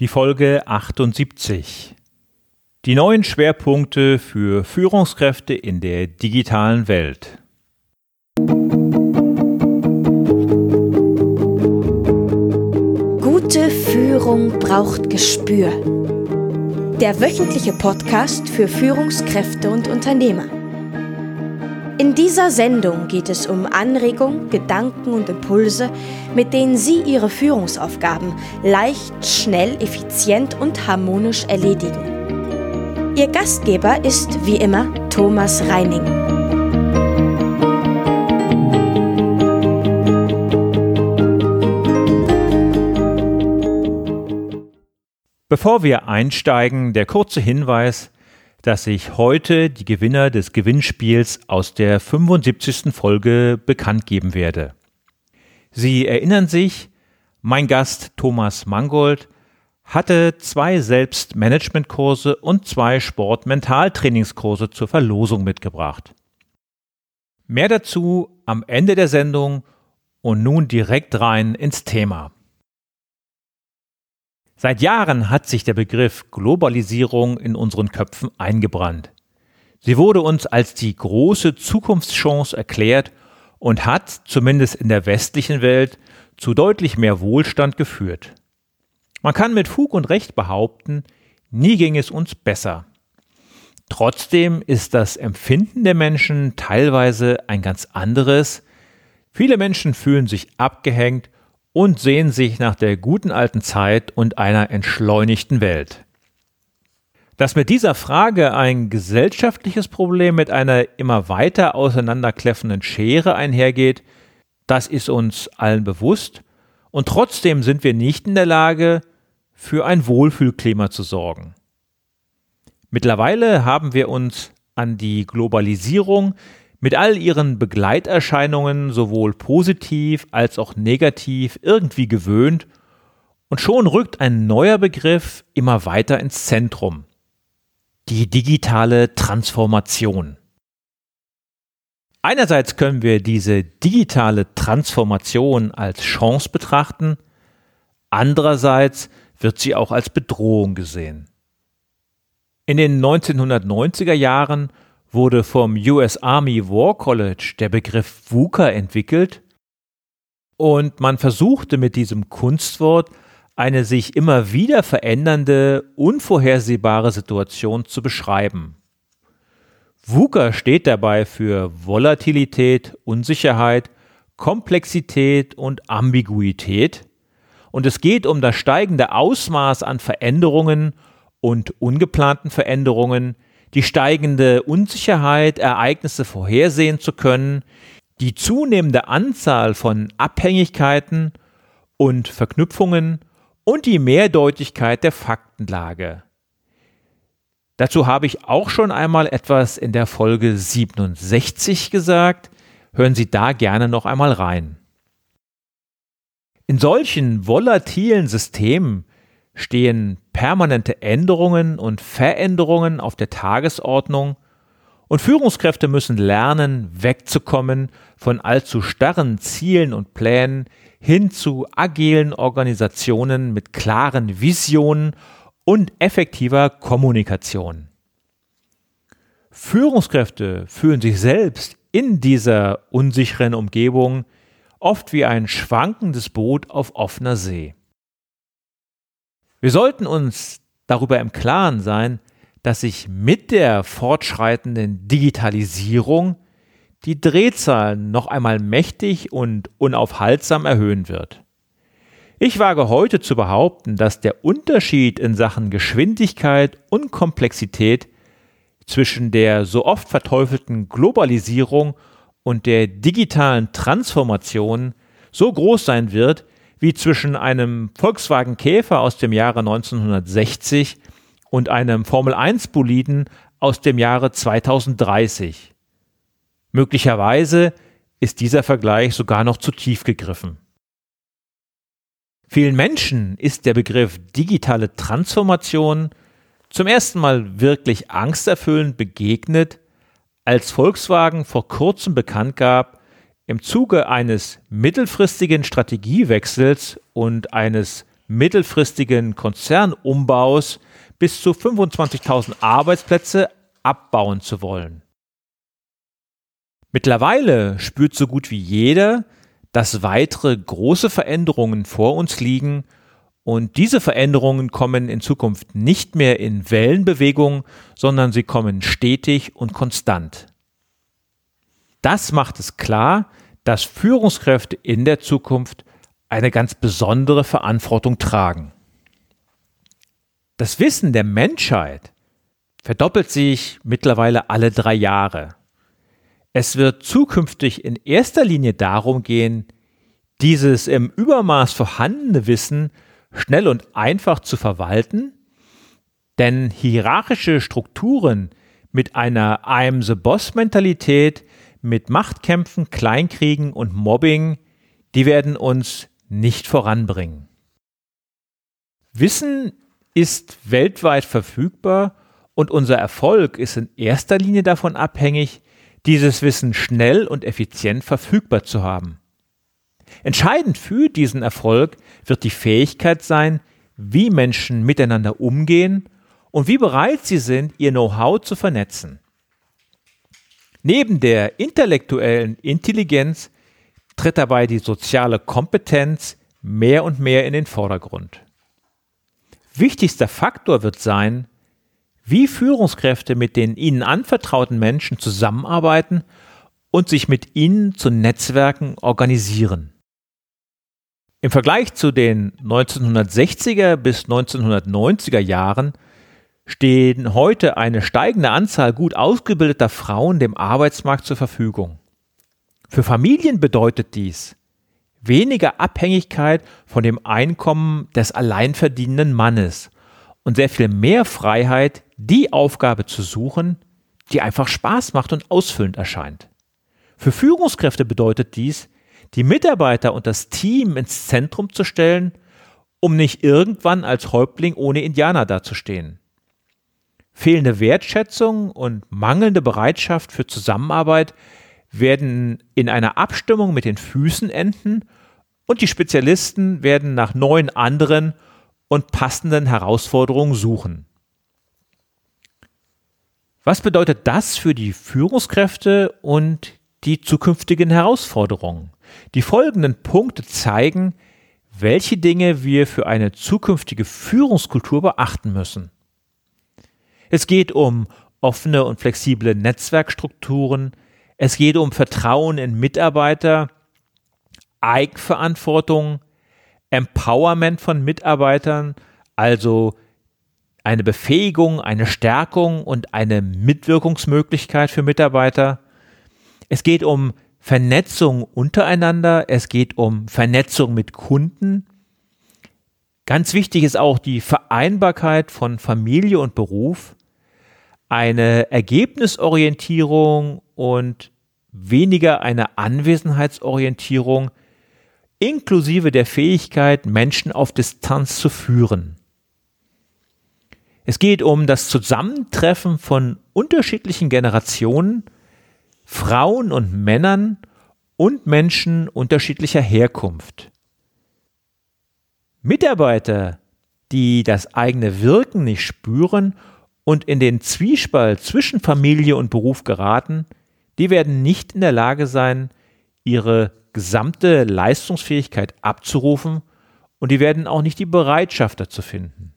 Die Folge 78. Die neuen Schwerpunkte für Führungskräfte in der digitalen Welt. Gute Führung braucht Gespür. Der wöchentliche Podcast für Führungskräfte und Unternehmer. In dieser Sendung geht es um Anregungen, Gedanken und Impulse, mit denen Sie Ihre Führungsaufgaben leicht, schnell, effizient und harmonisch erledigen. Ihr Gastgeber ist wie immer Thomas Reining. Bevor wir einsteigen, der kurze Hinweis, dass ich heute die Gewinner des Gewinnspiels aus der 75. Folge bekannt geben werde. Sie erinnern sich, mein Gast Thomas Mangold hatte zwei Selbstmanagementkurse und zwei Sport-Mentaltrainingskurse zur Verlosung mitgebracht. Mehr dazu am Ende der Sendung und nun direkt rein ins Thema. Seit Jahren hat sich der Begriff Globalisierung in unseren Köpfen eingebrannt. Sie wurde uns als die große Zukunftschance erklärt und hat, zumindest in der westlichen Welt, zu deutlich mehr Wohlstand geführt. Man kann mit Fug und Recht behaupten, nie ging es uns besser. Trotzdem ist das Empfinden der Menschen teilweise ein ganz anderes. Viele Menschen fühlen sich abgehängt und sehen sich nach der guten alten Zeit und einer entschleunigten Welt. Dass mit dieser Frage ein gesellschaftliches Problem mit einer immer weiter auseinanderkläffenden Schere einhergeht, das ist uns allen bewusst, und trotzdem sind wir nicht in der Lage, für ein Wohlfühlklima zu sorgen. Mittlerweile haben wir uns an die Globalisierung mit all ihren Begleiterscheinungen sowohl positiv als auch negativ irgendwie gewöhnt und schon rückt ein neuer Begriff immer weiter ins Zentrum. Die digitale Transformation. Einerseits können wir diese digitale Transformation als Chance betrachten, andererseits wird sie auch als Bedrohung gesehen. In den 1990er Jahren wurde vom US Army War College der Begriff VUCA entwickelt und man versuchte mit diesem Kunstwort eine sich immer wieder verändernde, unvorhersehbare Situation zu beschreiben. VUCA steht dabei für Volatilität, Unsicherheit, Komplexität und Ambiguität. Und es geht um das steigende Ausmaß an Veränderungen und ungeplanten Veränderungen, die steigende Unsicherheit, Ereignisse vorhersehen zu können, die zunehmende Anzahl von Abhängigkeiten und Verknüpfungen und die Mehrdeutigkeit der Faktenlage. Dazu habe ich auch schon einmal etwas in der Folge 67 gesagt. Hören Sie da gerne noch einmal rein. In solchen volatilen Systemen stehen permanente Änderungen und Veränderungen auf der Tagesordnung und Führungskräfte müssen lernen, wegzukommen von allzu starren Zielen und Plänen hin zu agilen Organisationen mit klaren Visionen und effektiver Kommunikation. Führungskräfte fühlen sich selbst in dieser unsicheren Umgebung oft wie ein schwankendes Boot auf offener See. Wir sollten uns darüber im Klaren sein, dass sich mit der fortschreitenden Digitalisierung die Drehzahl noch einmal mächtig und unaufhaltsam erhöhen wird. Ich wage heute zu behaupten, dass der Unterschied in Sachen Geschwindigkeit und Komplexität zwischen der so oft verteufelten Globalisierung und der digitalen Transformation so groß sein wird, wie zwischen einem Volkswagen Käfer aus dem Jahre 1960 und einem Formel 1 Boliden aus dem Jahre 2030. Möglicherweise ist dieser Vergleich sogar noch zu tief gegriffen. Vielen Menschen ist der Begriff digitale Transformation zum ersten Mal wirklich angsterfüllend begegnet, als Volkswagen vor kurzem bekannt gab, im Zuge eines mittelfristigen Strategiewechsels und eines mittelfristigen Konzernumbaus bis zu 25.000 Arbeitsplätze abbauen zu wollen. Mittlerweile spürt so gut wie jeder, dass weitere große Veränderungen vor uns liegen und diese Veränderungen kommen in Zukunft nicht mehr in Wellenbewegung, sondern sie kommen stetig und konstant. Das macht es klar, dass Führungskräfte in der Zukunft eine ganz besondere Verantwortung tragen. Das Wissen der Menschheit verdoppelt sich mittlerweile alle drei Jahre. Es wird zukünftig in erster Linie darum gehen, dieses im Übermaß vorhandene Wissen schnell und einfach zu verwalten, denn hierarchische Strukturen mit einer I'm the Boss Mentalität, mit Machtkämpfen, Kleinkriegen und Mobbing, die werden uns nicht voranbringen. Wissen ist weltweit verfügbar und unser Erfolg ist in erster Linie davon abhängig, dieses Wissen schnell und effizient verfügbar zu haben. Entscheidend für diesen Erfolg wird die Fähigkeit sein, wie Menschen miteinander umgehen und wie bereit sie sind, ihr Know-how zu vernetzen. Neben der intellektuellen Intelligenz tritt dabei die soziale Kompetenz mehr und mehr in den Vordergrund. Wichtigster Faktor wird sein, wie Führungskräfte mit den ihnen anvertrauten Menschen zusammenarbeiten und sich mit ihnen zu Netzwerken organisieren. Im Vergleich zu den 1960er bis 1990er Jahren stehen heute eine steigende Anzahl gut ausgebildeter Frauen dem Arbeitsmarkt zur Verfügung. Für Familien bedeutet dies weniger Abhängigkeit von dem Einkommen des alleinverdienenden Mannes und sehr viel mehr Freiheit, die Aufgabe zu suchen, die einfach Spaß macht und ausfüllend erscheint. Für Führungskräfte bedeutet dies, die Mitarbeiter und das Team ins Zentrum zu stellen, um nicht irgendwann als Häuptling ohne Indianer dazustehen. Fehlende Wertschätzung und mangelnde Bereitschaft für Zusammenarbeit werden in einer Abstimmung mit den Füßen enden und die Spezialisten werden nach neuen anderen und passenden Herausforderungen suchen. Was bedeutet das für die Führungskräfte und die zukünftigen Herausforderungen? Die folgenden Punkte zeigen, welche Dinge wir für eine zukünftige Führungskultur beachten müssen. Es geht um offene und flexible Netzwerkstrukturen, es geht um Vertrauen in Mitarbeiter, Eigenverantwortung, Empowerment von Mitarbeitern, also eine Befähigung, eine Stärkung und eine Mitwirkungsmöglichkeit für Mitarbeiter. Es geht um Vernetzung untereinander, es geht um Vernetzung mit Kunden. Ganz wichtig ist auch die Vereinbarkeit von Familie und Beruf, eine Ergebnisorientierung und weniger eine Anwesenheitsorientierung, inklusive der Fähigkeit, Menschen auf Distanz zu führen. Es geht um das Zusammentreffen von unterschiedlichen Generationen Frauen und Männern und Menschen unterschiedlicher Herkunft. Mitarbeiter, die das eigene Wirken nicht spüren und in den Zwiespalt zwischen Familie und Beruf geraten, die werden nicht in der Lage sein, ihre gesamte Leistungsfähigkeit abzurufen und die werden auch nicht die Bereitschaft dazu finden.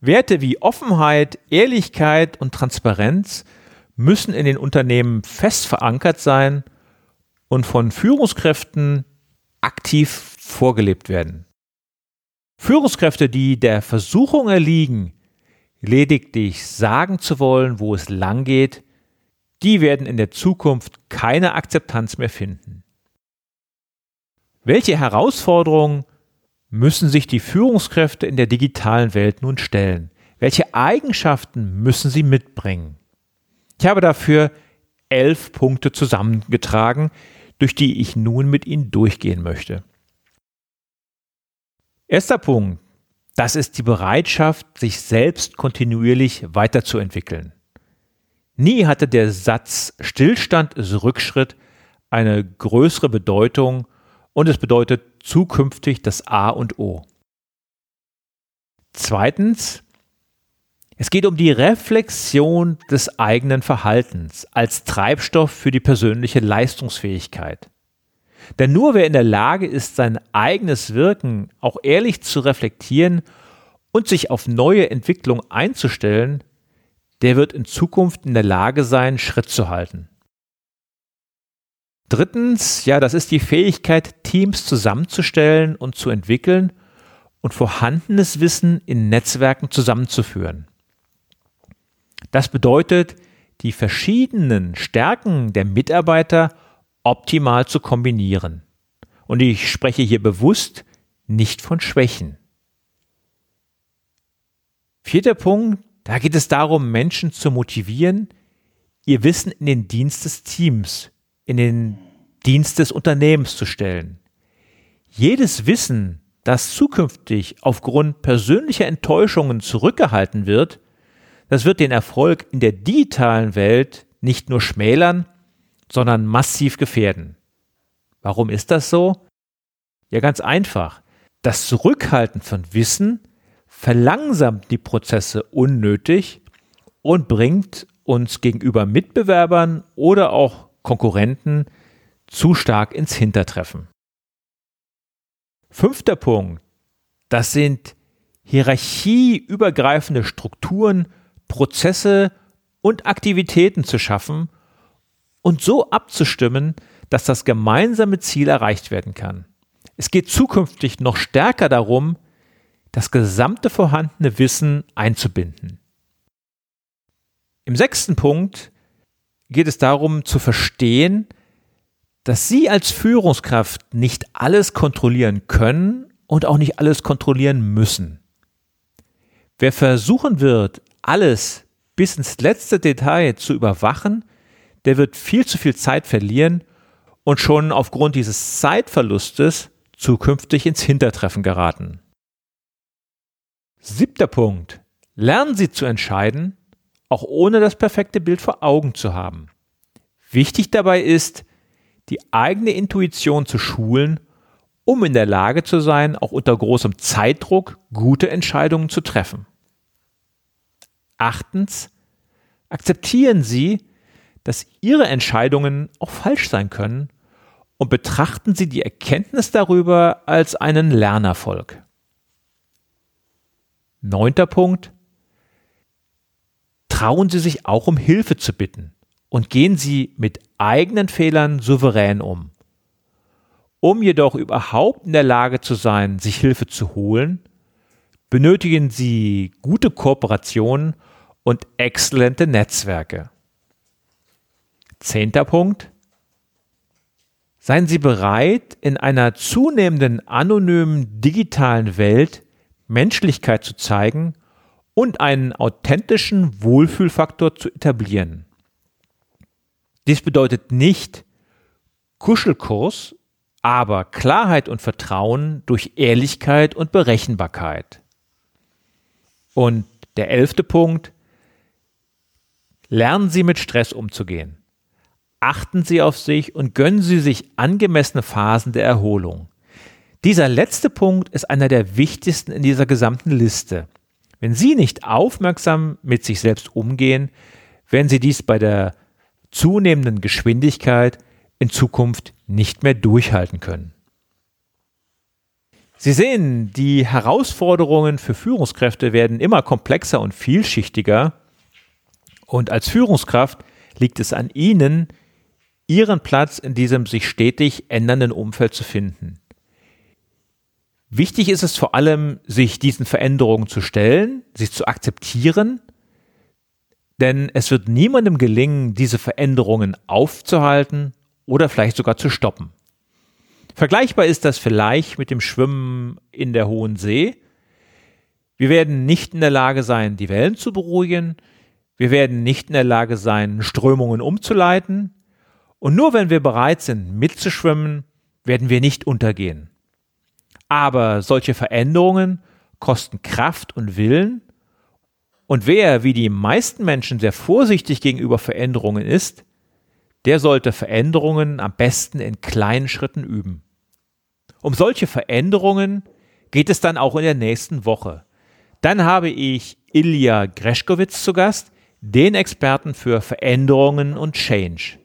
Werte wie Offenheit, Ehrlichkeit und Transparenz müssen in den Unternehmen fest verankert sein und von Führungskräften aktiv vorgelebt werden. Führungskräfte, die der Versuchung erliegen, lediglich sagen zu wollen, wo es lang geht, die werden in der Zukunft keine Akzeptanz mehr finden. Welche Herausforderungen müssen sich die Führungskräfte in der digitalen Welt nun stellen? Welche Eigenschaften müssen sie mitbringen? Ich habe dafür elf Punkte zusammengetragen, durch die ich nun mit Ihnen durchgehen möchte. Erster Punkt, das ist die Bereitschaft, sich selbst kontinuierlich weiterzuentwickeln. Nie hatte der Satz Stillstand ist Rückschritt eine größere Bedeutung und es bedeutet zukünftig das A und O. Zweitens, es geht um die Reflexion des eigenen Verhaltens als Treibstoff für die persönliche Leistungsfähigkeit. Denn nur wer in der Lage ist, sein eigenes Wirken auch ehrlich zu reflektieren und sich auf neue Entwicklung einzustellen, der wird in Zukunft in der Lage sein, Schritt zu halten. Drittens, ja, das ist die Fähigkeit, Teams zusammenzustellen und zu entwickeln und vorhandenes Wissen in Netzwerken zusammenzuführen. Das bedeutet, die verschiedenen Stärken der Mitarbeiter optimal zu kombinieren. Und ich spreche hier bewusst nicht von Schwächen. Vierter Punkt, da geht es darum, Menschen zu motivieren, ihr Wissen in den Dienst des Teams, in den Dienst des Unternehmens zu stellen. Jedes Wissen, das zukünftig aufgrund persönlicher Enttäuschungen zurückgehalten wird, das wird den Erfolg in der digitalen Welt nicht nur schmälern, sondern massiv gefährden. Warum ist das so? Ja, ganz einfach. Das Zurückhalten von Wissen verlangsamt die Prozesse unnötig und bringt uns gegenüber Mitbewerbern oder auch Konkurrenten zu stark ins Hintertreffen. Fünfter Punkt. Das sind hierarchieübergreifende Strukturen, Prozesse und Aktivitäten zu schaffen und so abzustimmen, dass das gemeinsame Ziel erreicht werden kann. Es geht zukünftig noch stärker darum, das gesamte vorhandene Wissen einzubinden. Im sechsten Punkt geht es darum zu verstehen, dass Sie als Führungskraft nicht alles kontrollieren können und auch nicht alles kontrollieren müssen. Wer versuchen wird, alles bis ins letzte Detail zu überwachen, der wird viel zu viel Zeit verlieren und schon aufgrund dieses Zeitverlustes zukünftig ins Hintertreffen geraten. Siebter Punkt. Lernen Sie zu entscheiden, auch ohne das perfekte Bild vor Augen zu haben. Wichtig dabei ist, die eigene Intuition zu schulen, um in der Lage zu sein, auch unter großem Zeitdruck gute Entscheidungen zu treffen. Achtens, akzeptieren Sie, dass Ihre Entscheidungen auch falsch sein können und betrachten Sie die Erkenntnis darüber als einen Lernerfolg. Neunter Punkt. Trauen Sie sich auch um Hilfe zu bitten und gehen Sie mit eigenen Fehlern souverän um. Um jedoch überhaupt in der Lage zu sein, sich Hilfe zu holen, benötigen Sie gute Kooperationen und exzellente Netzwerke. Zehnter Punkt. Seien Sie bereit, in einer zunehmenden anonymen digitalen Welt Menschlichkeit zu zeigen und einen authentischen Wohlfühlfaktor zu etablieren. Dies bedeutet nicht Kuschelkurs, aber Klarheit und Vertrauen durch Ehrlichkeit und Berechenbarkeit. Und der elfte Punkt, lernen Sie mit Stress umzugehen. Achten Sie auf sich und gönnen Sie sich angemessene Phasen der Erholung. Dieser letzte Punkt ist einer der wichtigsten in dieser gesamten Liste. Wenn Sie nicht aufmerksam mit sich selbst umgehen, werden Sie dies bei der zunehmenden Geschwindigkeit in Zukunft nicht mehr durchhalten können. Sie sehen, die Herausforderungen für Führungskräfte werden immer komplexer und vielschichtiger. Und als Führungskraft liegt es an Ihnen, Ihren Platz in diesem sich stetig ändernden Umfeld zu finden. Wichtig ist es vor allem, sich diesen Veränderungen zu stellen, sich zu akzeptieren, denn es wird niemandem gelingen, diese Veränderungen aufzuhalten oder vielleicht sogar zu stoppen. Vergleichbar ist das vielleicht mit dem Schwimmen in der hohen See. Wir werden nicht in der Lage sein, die Wellen zu beruhigen. Wir werden nicht in der Lage sein, Strömungen umzuleiten. Und nur wenn wir bereit sind, mitzuschwimmen, werden wir nicht untergehen. Aber solche Veränderungen kosten Kraft und Willen. Und wer, wie die meisten Menschen, sehr vorsichtig gegenüber Veränderungen ist, der sollte Veränderungen am besten in kleinen Schritten üben. Um solche Veränderungen geht es dann auch in der nächsten Woche. Dann habe ich Ilja Greschkowitz zu Gast, den Experten für Veränderungen und Change.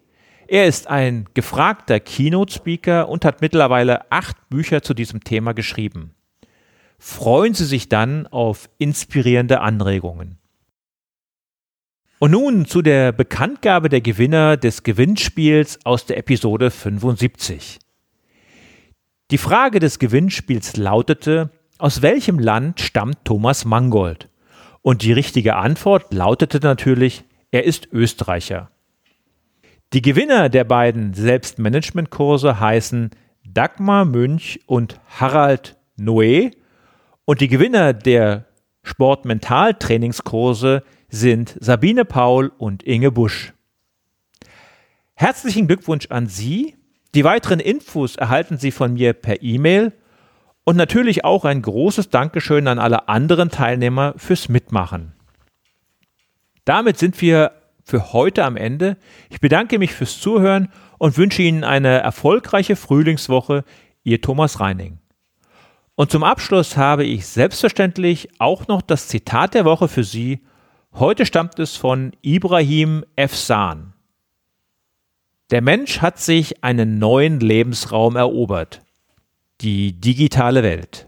Er ist ein gefragter Keynote-Speaker und hat mittlerweile acht Bücher zu diesem Thema geschrieben. Freuen Sie sich dann auf inspirierende Anregungen. Und nun zu der Bekanntgabe der Gewinner des Gewinnspiels aus der Episode 75. Die Frage des Gewinnspiels lautete, aus welchem Land stammt Thomas Mangold? Und die richtige Antwort lautete natürlich, er ist Österreicher. Die Gewinner der beiden Selbstmanagement-Kurse heißen Dagmar Münch und Harald Noé und die Gewinner der Sportmental-Trainingskurse sind Sabine Paul und Inge Busch. Herzlichen Glückwunsch an Sie. Die weiteren Infos erhalten Sie von mir per E-Mail und natürlich auch ein großes Dankeschön an alle anderen Teilnehmer fürs Mitmachen. Damit sind wir für heute am Ende. Ich bedanke mich fürs Zuhören und wünsche Ihnen eine erfolgreiche Frühlingswoche. Ihr Thomas Reining. Und zum Abschluss habe ich selbstverständlich auch noch das Zitat der Woche für Sie. Heute stammt es von Ibrahim Efsan. Der Mensch hat sich einen neuen Lebensraum erobert die digitale Welt.